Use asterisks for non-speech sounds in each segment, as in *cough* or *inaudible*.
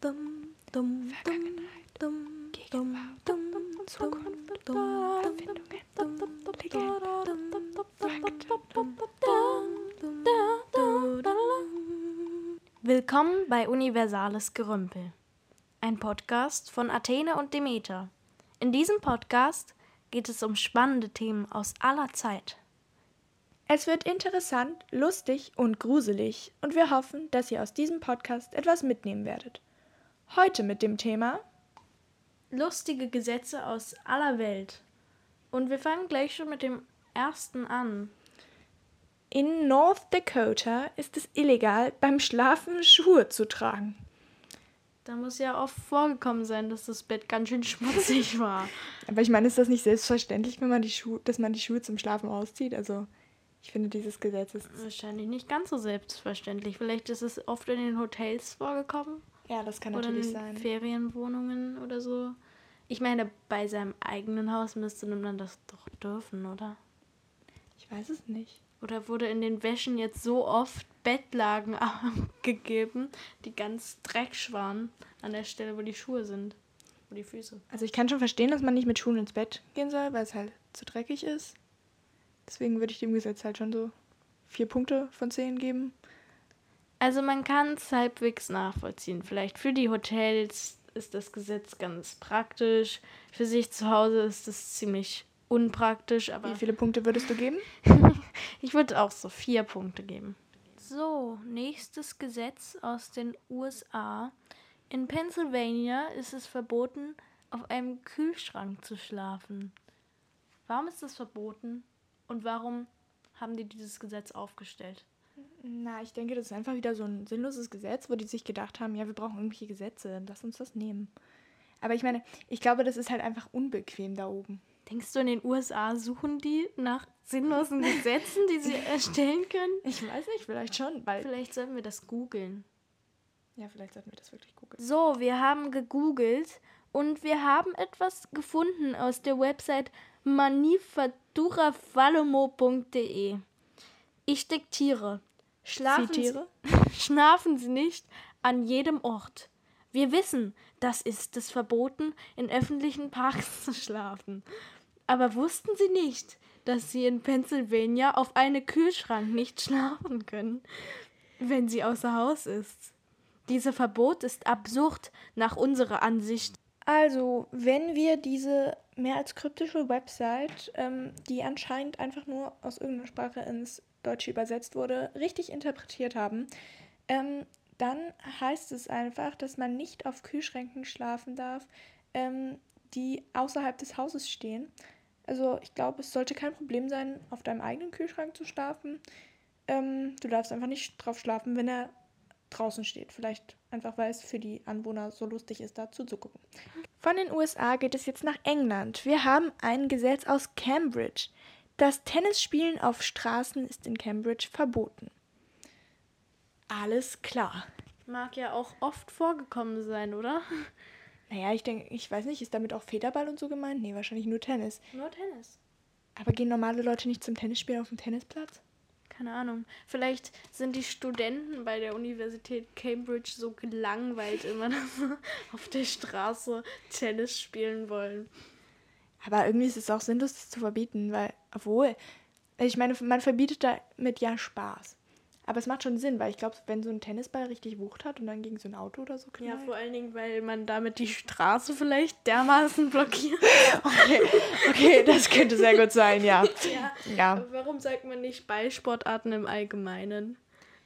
dumm, dumm, Vergangenheit, dumm, Gegenwart, dumm, dumm, Zukunft, dumm, Erfindungen, dumm, Legenden, Willkommen bei Universales Gerümpel, ein Podcast von Athene und Demeter. In diesem Podcast geht es um spannende Themen aus aller Zeit. Es wird interessant, lustig und gruselig und wir hoffen, dass ihr aus diesem Podcast etwas mitnehmen werdet. Heute mit dem Thema Lustige Gesetze aus aller Welt. Und wir fangen gleich schon mit dem ersten an. In North Dakota ist es illegal, beim Schlafen Schuhe zu tragen. Da muss ja oft vorgekommen sein, dass das Bett ganz schön schmutzig *laughs* war. Aber ich meine, ist das nicht selbstverständlich, wenn man die Schuhe, dass man die Schuhe zum Schlafen auszieht? Also ich finde dieses Gesetz ist. Wahrscheinlich nicht ganz so selbstverständlich. Vielleicht ist es oft in den Hotels vorgekommen. Ja, das kann oder natürlich in sein. Ferienwohnungen oder so. Ich meine, bei seinem eigenen Haus müsste man das doch dürfen, oder? Ich weiß es nicht. Oder wurde in den Wäschen jetzt so oft Bettlagen *laughs* gegeben, die ganz dreckig waren an der Stelle, wo die Schuhe sind? Wo die Füße. Also ich kann schon verstehen, dass man nicht mit Schuhen ins Bett gehen soll, weil es halt zu dreckig ist. Deswegen würde ich dem Gesetz halt schon so vier Punkte von zehn geben. Also man kann es halbwegs nachvollziehen. Vielleicht für die Hotels ist das Gesetz ganz praktisch. Für sich zu Hause ist es ziemlich unpraktisch, aber Wie viele Punkte würdest du geben? *laughs* ich würde auch so vier Punkte geben. So, nächstes Gesetz aus den USA. In Pennsylvania ist es verboten, auf einem Kühlschrank zu schlafen. Warum ist das verboten und warum haben die dieses Gesetz aufgestellt? Na, ich denke, das ist einfach wieder so ein sinnloses Gesetz, wo die sich gedacht haben, ja, wir brauchen irgendwelche Gesetze, lass uns das nehmen. Aber ich meine, ich glaube, das ist halt einfach unbequem da oben. Denkst du, in den USA suchen die nach sinnlosen Gesetzen, die sie *laughs* erstellen können? Ich weiß nicht, vielleicht schon, weil. Vielleicht sollten wir das googeln. Ja, vielleicht sollten wir das wirklich googeln. So, wir haben gegoogelt und wir haben etwas gefunden aus der Website manifaturafalomo.de. Ich diktiere. Schlafen Zitiere. Sie, *laughs* schlafen Sie nicht an jedem Ort. Wir wissen, das ist es verboten, in öffentlichen Parks *laughs* zu schlafen. Aber wussten Sie nicht, dass Sie in Pennsylvania auf einem Kühlschrank nicht schlafen können, wenn sie außer Haus ist? Dieses Verbot ist absurd nach unserer Ansicht. Also, wenn wir diese mehr als kryptische Website, ähm, die anscheinend einfach nur aus irgendeiner Sprache ins Deutsche übersetzt wurde, richtig interpretiert haben, ähm, dann heißt es einfach, dass man nicht auf Kühlschränken schlafen darf, ähm, die außerhalb des Hauses stehen. Also ich glaube, es sollte kein Problem sein, auf deinem eigenen Kühlschrank zu schlafen. Ähm, du darfst einfach nicht drauf schlafen, wenn er draußen steht. Vielleicht einfach, weil es für die Anwohner so lustig ist, da zuzugucken. Von den USA geht es jetzt nach England. Wir haben ein Gesetz aus Cambridge. Das Tennisspielen auf Straßen ist in Cambridge verboten. Alles klar. Mag ja auch oft vorgekommen sein, oder? Naja, ich denke, ich weiß nicht, ist damit auch Federball und so gemeint? Nee, wahrscheinlich nur Tennis. Nur Tennis. Aber gehen normale Leute nicht zum Tennisspielen auf dem Tennisplatz? Keine Ahnung. Vielleicht sind die Studenten bei der Universität Cambridge so gelangweilt immer, *laughs* dass auf der Straße Tennis spielen wollen. Aber irgendwie ist es auch sinnlos, das zu verbieten, weil, obwohl, ich meine, man verbietet damit ja Spaß. Aber es macht schon Sinn, weil ich glaube, wenn so ein Tennisball richtig Wucht hat und dann gegen so ein Auto oder so Ja, knallt. vor allen Dingen, weil man damit die Straße vielleicht dermaßen *laughs* blockiert. okay, okay, das könnte sehr gut sein, ja. ja. Ja. Warum sagt man nicht Ballsportarten im Allgemeinen?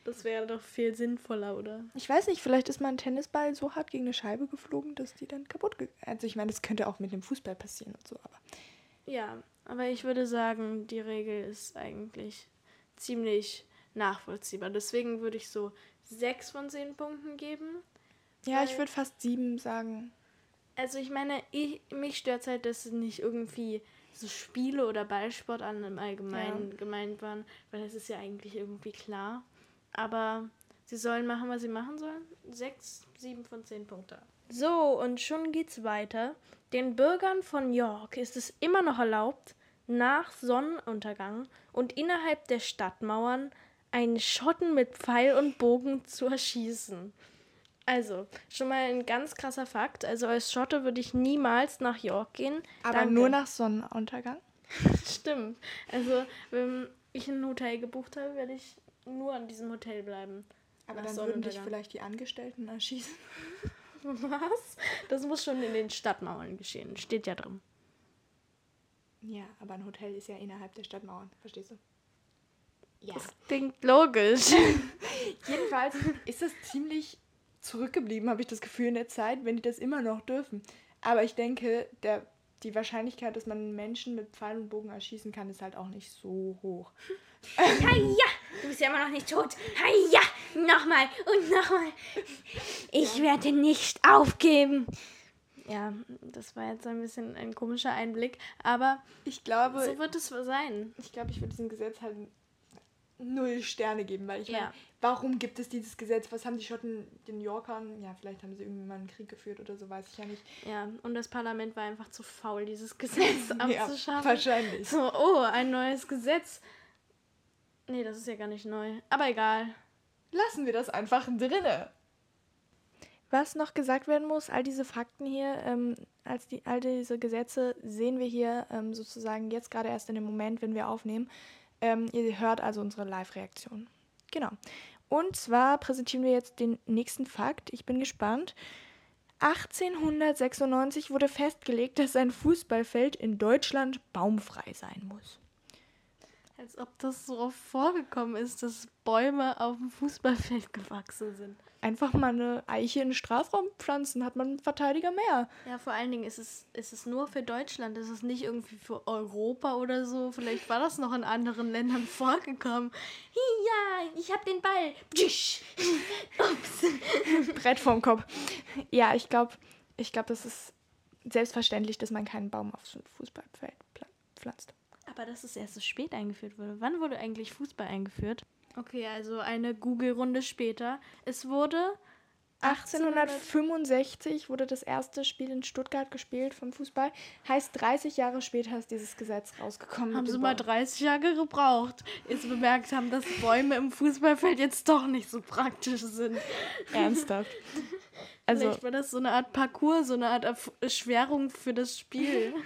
Das wäre doch viel sinnvoller, oder? Ich weiß nicht, vielleicht ist mal ein Tennisball so hart gegen eine Scheibe geflogen, dass die dann kaputt gegangen Also ich meine, das könnte auch mit dem Fußball passieren und so, aber. Ja, aber ich würde sagen, die Regel ist eigentlich ziemlich nachvollziehbar. Deswegen würde ich so sechs von zehn Punkten geben. Ja, ich würde fast sieben sagen. Also ich meine, ich, mich stört halt, dass es nicht irgendwie so Spiele oder Ballsportarten im Allgemeinen gemeint waren, weil das ist ja eigentlich irgendwie klar. Aber sie sollen machen, was sie machen sollen. Sechs, sieben von zehn Punkte. So, und schon geht's weiter. Den Bürgern von York ist es immer noch erlaubt, nach Sonnenuntergang und innerhalb der Stadtmauern einen Schotten mit Pfeil und Bogen zu erschießen. Also, schon mal ein ganz krasser Fakt. Also als Schotte würde ich niemals nach York gehen. Aber Danke. nur nach Sonnenuntergang? *laughs* Stimmt. Also, wenn ich ein Hotel gebucht habe, werde ich nur an diesem Hotel bleiben. Aber dann würden dich vielleicht die Angestellten erschießen. *laughs* Was? Das muss schon in den Stadtmauern geschehen. Steht ja drin. Ja, aber ein Hotel ist ja innerhalb der Stadtmauern. Verstehst du? Ja. Das klingt logisch. *laughs* Jedenfalls ist es ziemlich zurückgeblieben, habe ich das Gefühl, in der Zeit, wenn die das immer noch dürfen. Aber ich denke, der, die Wahrscheinlichkeit, dass man Menschen mit Pfeil und Bogen erschießen kann, ist halt auch nicht so hoch. *laughs* Heia! Du bist ja immer noch nicht tot. Heia! Nochmal und nochmal. Ich ja. werde nicht aufgeben. Ja, das war jetzt ein bisschen ein komischer Einblick, aber ich glaube, so wird es sein. Ich glaube, ich würde diesem Gesetz halt null Sterne geben, weil ich ja. meine, warum gibt es dieses Gesetz? Was haben die Schotten den Yorkern? Ja, vielleicht haben sie irgendwie mal einen Krieg geführt oder so, weiß ich ja nicht. Ja, und das Parlament war einfach zu faul, dieses Gesetz *laughs* abzuschaffen. ja, wahrscheinlich. So, oh, ein neues Gesetz. Nee, das ist ja gar nicht neu. Aber egal. Lassen wir das einfach drinne. Was noch gesagt werden muss, all diese Fakten hier, ähm, als die, all diese Gesetze sehen wir hier ähm, sozusagen jetzt gerade erst in dem Moment, wenn wir aufnehmen. Ähm, ihr hört also unsere Live-Reaktion. Genau. Und zwar präsentieren wir jetzt den nächsten Fakt. Ich bin gespannt. 1896 wurde festgelegt, dass ein Fußballfeld in Deutschland baumfrei sein muss. Als ob das so oft vorgekommen ist, dass Bäume auf dem Fußballfeld gewachsen sind einfach mal eine Eiche in den Strafraum pflanzen, hat man einen Verteidiger mehr. Ja, vor allen Dingen ist es, ist es nur für Deutschland, ist es nicht irgendwie für Europa oder so. Vielleicht war das noch in anderen Ländern *laughs* vorgekommen. Ja, ich hab den Ball. *laughs* Ups. Brett vorm Kopf. Ja, ich glaube, ich glaub, das ist selbstverständlich, dass man keinen Baum aufs Fußballfeld pflanzt. Aber dass es erst so spät eingeführt wurde. Wann wurde eigentlich Fußball eingeführt? Okay, also eine Google-Runde später. Es wurde 1865 wurde das erste Spiel in Stuttgart gespielt vom Fußball. Heißt, 30 Jahre später ist dieses Gesetz rausgekommen. Haben sie mal 30 Jahre gebraucht, bis sie bemerkt haben, dass Bäume im Fußballfeld jetzt doch nicht so praktisch sind. Ernsthaft. *laughs* Also, Vielleicht war das so eine Art Parcours, so eine Art Erschwerung für das Spiel. *laughs*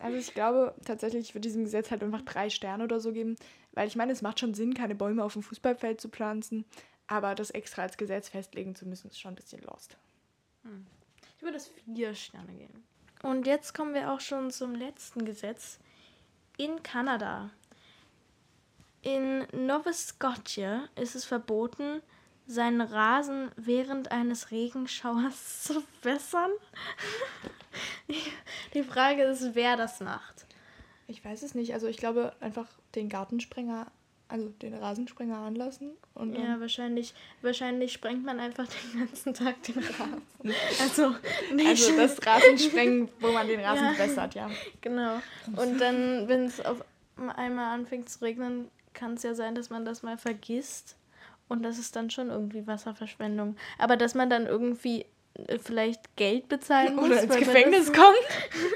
Also ich glaube tatsächlich, ich würde diesem Gesetz halt einfach drei Sterne oder so geben, weil ich meine, es macht schon Sinn, keine Bäume auf dem Fußballfeld zu pflanzen, aber das extra als Gesetz festlegen zu müssen, ist schon ein bisschen lost. Hm. Ich würde das vier Sterne geben. Und jetzt kommen wir auch schon zum letzten Gesetz. In Kanada. In Nova Scotia ist es verboten, seinen Rasen während eines Regenschauers *laughs* zu wässern. *laughs* Die Frage ist, wer das macht. Ich weiß es nicht. Also ich glaube einfach den Gartensprenger, also den Rasensprenger anlassen. Und, ja, wahrscheinlich, wahrscheinlich sprengt man einfach den ganzen Tag den Rasen. *laughs* Also, nicht. also das Rasensprengen, wo man den Rasen ja, wässert, ja. Genau. Und dann, wenn es auf einmal anfängt zu regnen, kann es ja sein, dass man das mal vergisst. Und das ist dann schon irgendwie Wasserverschwendung. Aber dass man dann irgendwie vielleicht Geld bezahlen muss. Oder ins Gefängnis kommt.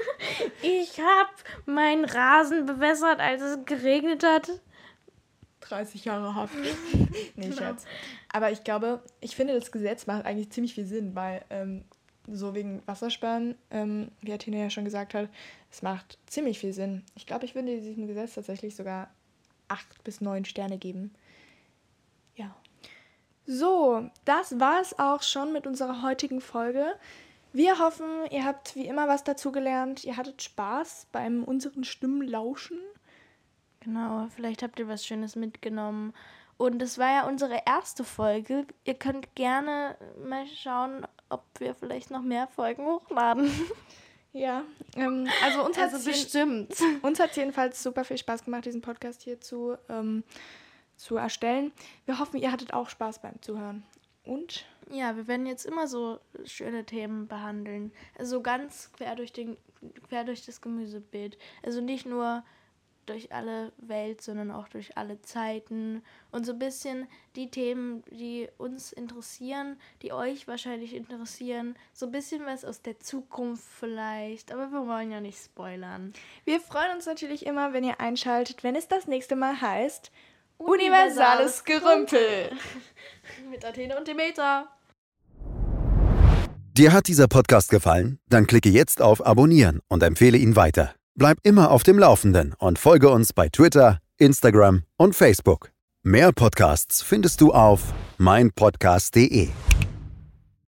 *laughs* ich habe meinen Rasen bewässert, als es geregnet hat. 30 Jahre Haft. *laughs* nee, genau. Scherz. Aber ich glaube, ich finde, das Gesetz macht eigentlich ziemlich viel Sinn, weil ähm, so wegen Wassersparen, ähm, wie Athena ja schon gesagt hat, es macht ziemlich viel Sinn. Ich glaube, ich würde diesem Gesetz tatsächlich sogar acht bis neun Sterne geben. So, das war es auch schon mit unserer heutigen Folge. Wir hoffen, ihr habt wie immer was dazugelernt. Ihr hattet Spaß beim unseren Stimmen lauschen. Genau, vielleicht habt ihr was Schönes mitgenommen. Und es war ja unsere erste Folge. Ihr könnt gerne mal schauen, ob wir vielleicht noch mehr Folgen hochladen. *laughs* Ja, ähm, also uns also hat bestimmt. Uns hat jedenfalls super viel Spaß gemacht, diesen Podcast hier zu ähm, zu erstellen. Wir hoffen, ihr hattet auch Spaß beim Zuhören. Und? Ja, wir werden jetzt immer so schöne Themen behandeln. Also ganz quer durch, den, quer durch das Gemüsebild. Also nicht nur durch alle Welt, sondern auch durch alle Zeiten und so ein bisschen die Themen, die uns interessieren, die euch wahrscheinlich interessieren, so ein bisschen was aus der Zukunft vielleicht, aber wir wollen ja nicht spoilern. Wir freuen uns natürlich immer, wenn ihr einschaltet, wenn es das nächste Mal heißt Universales Gerümpel. Mit Athene und Demeter. Dir hat dieser Podcast gefallen? Dann klicke jetzt auf Abonnieren und empfehle ihn weiter. Bleib immer auf dem Laufenden und folge uns bei Twitter, Instagram und Facebook. Mehr Podcasts findest du auf meinpodcast.de.